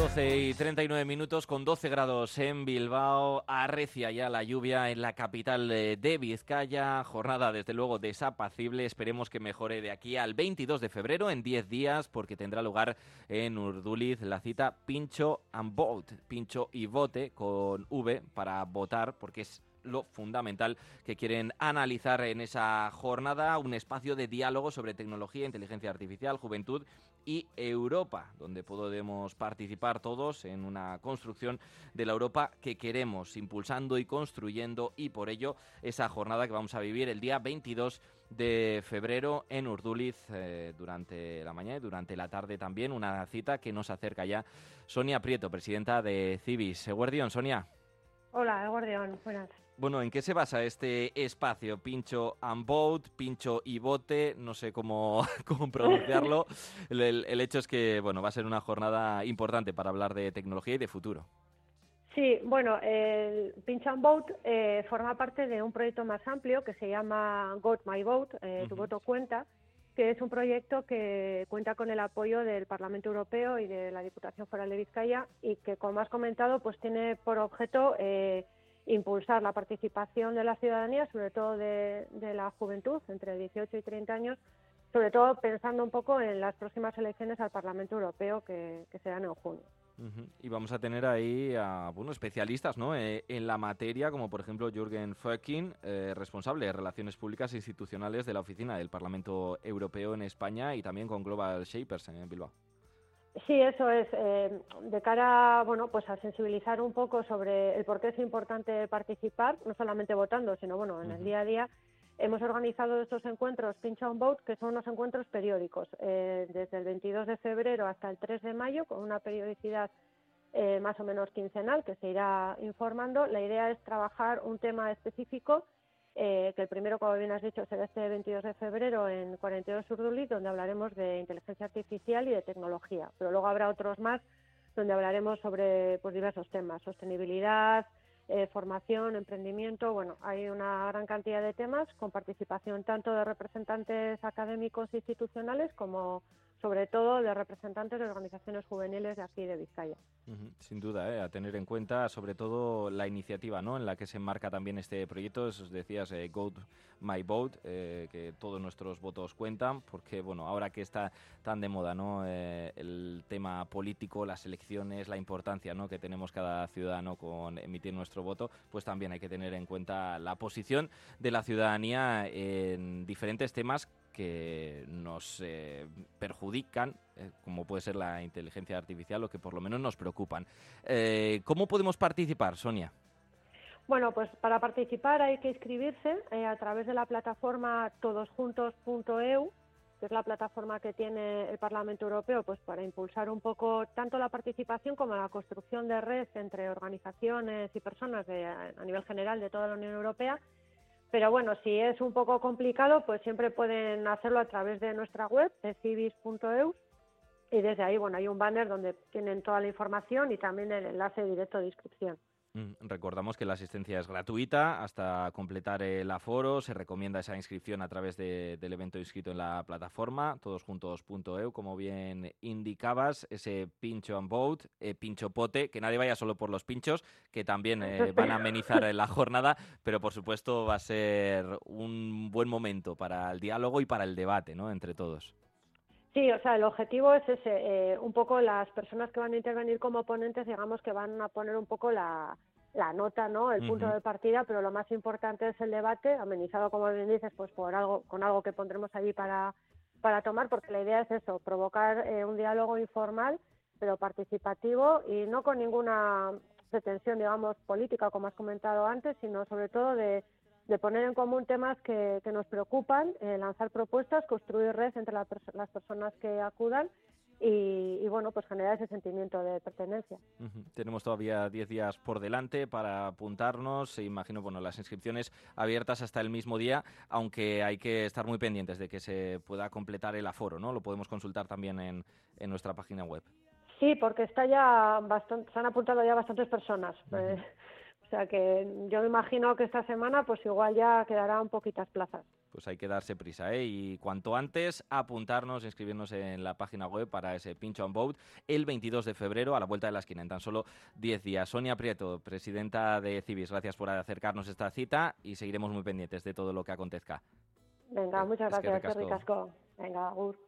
12 y 39 minutos con 12 grados en Bilbao. Arrecia ya la lluvia en la capital de Vizcaya. Jornada desde luego desapacible. Esperemos que mejore de aquí al 22 de febrero en 10 días porque tendrá lugar en Urduliz la cita Pincho and Vote. Pincho y vote con V para votar porque es lo fundamental que quieren analizar en esa jornada, un espacio de diálogo sobre tecnología, inteligencia artificial, juventud y Europa, donde podemos participar todos en una construcción de la Europa que queremos, impulsando y construyendo, y por ello esa jornada que vamos a vivir el día 22 de febrero en Urduliz eh, durante la mañana y durante la tarde también, una cita que nos acerca ya Sonia Prieto, presidenta de Civis. Guardión, Sonia. Hola, Guardión, buenas. Bueno, ¿en qué se basa este espacio? Pincho and Boat, Pincho y Bote, no sé cómo, cómo pronunciarlo. el, hecho es que bueno, va a ser una jornada importante para hablar de tecnología y de futuro. Sí, bueno, el Pincho and Boat eh, forma parte de un proyecto más amplio que se llama Got My Vote, eh, Tu voto cuenta, que es un proyecto que cuenta con el apoyo del Parlamento Europeo y de la Diputación Foral de Vizcaya y que, como has comentado, pues tiene por objeto eh, impulsar la participación de la ciudadanía, sobre todo de, la juventud, entre 18 y 30 años, sobre todo pensando un poco en las próximas elecciones al Parlamento Europeo que, serán en junio. Y vamos a tener ahí a bueno, especialistas ¿no? Eh, en la materia, como por ejemplo Jürgen Föcking, eh, responsable de Relaciones Públicas e Institucionales de la Oficina del Parlamento Europeo en España y también con Global Shapers en Bilbao. Sí, eso es. Eh, de cara bueno, pues a sensibilizar un poco sobre el por qué es importante participar, no solamente votando, sino bueno, en el día a día, hemos organizado estos encuentros Pinch on Vote, que son unos encuentros periódicos, eh, desde el 22 de febrero hasta el 3 de mayo, con una periodicidad eh, más o menos quincenal que se irá informando. La idea es trabajar un tema específico eh, que el primero, como bien has dicho, será este 22 de febrero en 42 Urduliz, donde hablaremos de inteligencia artificial y de tecnología. Pero luego habrá otros más donde hablaremos sobre pues, diversos temas, sostenibilidad, eh, formación, emprendimiento. Bueno, hay una gran cantidad de temas con participación tanto de representantes académicos e institucionales como sobre todo de representantes de organizaciones juveniles de aquí de Vizcaya. sin duda, ¿eh? a tener en cuenta sobre todo la iniciativa ¿no? en la que se enmarca también este proyecto. Decías, eh, My Vote, eh, que todos nuestros votos cuentan, porque bueno, ahora que está tan de moda ¿no? Eh, el tema político, las elecciones, la importancia ¿no? que tenemos cada ciudadano con emitir nuestro voto, pues también hay que tener en cuenta la posición de la ciudadanía en diferentes temas que nos eh, perjudican, eh, como puede ser la inteligencia artificial, o que por lo menos nos preocupan. Eh, ¿Cómo podemos participar, Sonia? Bueno, pues para participar hay que inscribirse a través de la plataforma todosjuntos.eu, que es la plataforma que tiene el Parlamento Europeo pues para impulsar un poco tanto la participación como la construcción de red entre organizaciones y personas a nivel general de toda la Unión Europea pero bueno, si es un poco complicado, pues siempre pueden hacerlo a través de nuestra web, civis.eu, y desde ahí, bueno, hay un banner donde tienen toda la información y también el enlace directo de inscripción. Mm, recordamos que la asistencia es gratuita hasta completar el aforo. Se recomienda esa inscripción a través del evento inscrito en la plataforma, todosjuntos.eu, como bien indicabas, ese pincho and vote, eh, pincho pote, que nadie vaya solo por los pinchos, que también eh, van a amenizar la jornada, pero por supuesto va a ser un buen momento para el diálogo y para el debate ¿no? entre todos. Sí, o sea, el objetivo es ese, eh, un poco las personas que van a intervenir como ponentes, digamos que van a poner un poco la, la nota, ¿no? El punto de partida, pero lo más importante es el debate, amenizado, como bien dices, pues por algo, con algo que pondremos allí para, para tomar, porque la idea es eso, provocar eh, un diálogo informal, pero participativo y no con ninguna pretensión, digamos, política, como has comentado antes, sino sobre todo de de poner en común temas que, nos preocupan, eh, lanzar propuestas, construir red entre las personas que acudan y, bueno, pues generar ese sentimiento de pertenencia. Tenemos todavía 10 días por delante para apuntarnos. E imagino, bueno, las inscripciones abiertas hasta el mismo día, aunque hay que estar muy pendientes de que se pueda completar el aforo, ¿no? Lo podemos consultar también en, en nuestra página web. Sí, porque está ya bastante, se han apuntado ya bastantes personas. O sea que yo me imagino que esta semana pues igual ya quedarán poquitas plazas. pues hay que darse prisa, ¿eh? Y cuanto antes apuntarnos, inscribirnos en la página web para ese pinch on boat el 22 de febrero a la vuelta de la esquina, en tan solo 10 días. Sonia Prieto, presidenta de Civis, gracias por acercarnos esta cita y seguiremos muy pendientes de todo lo que acontezca. Venga, muchas gracias, Venga, Agur.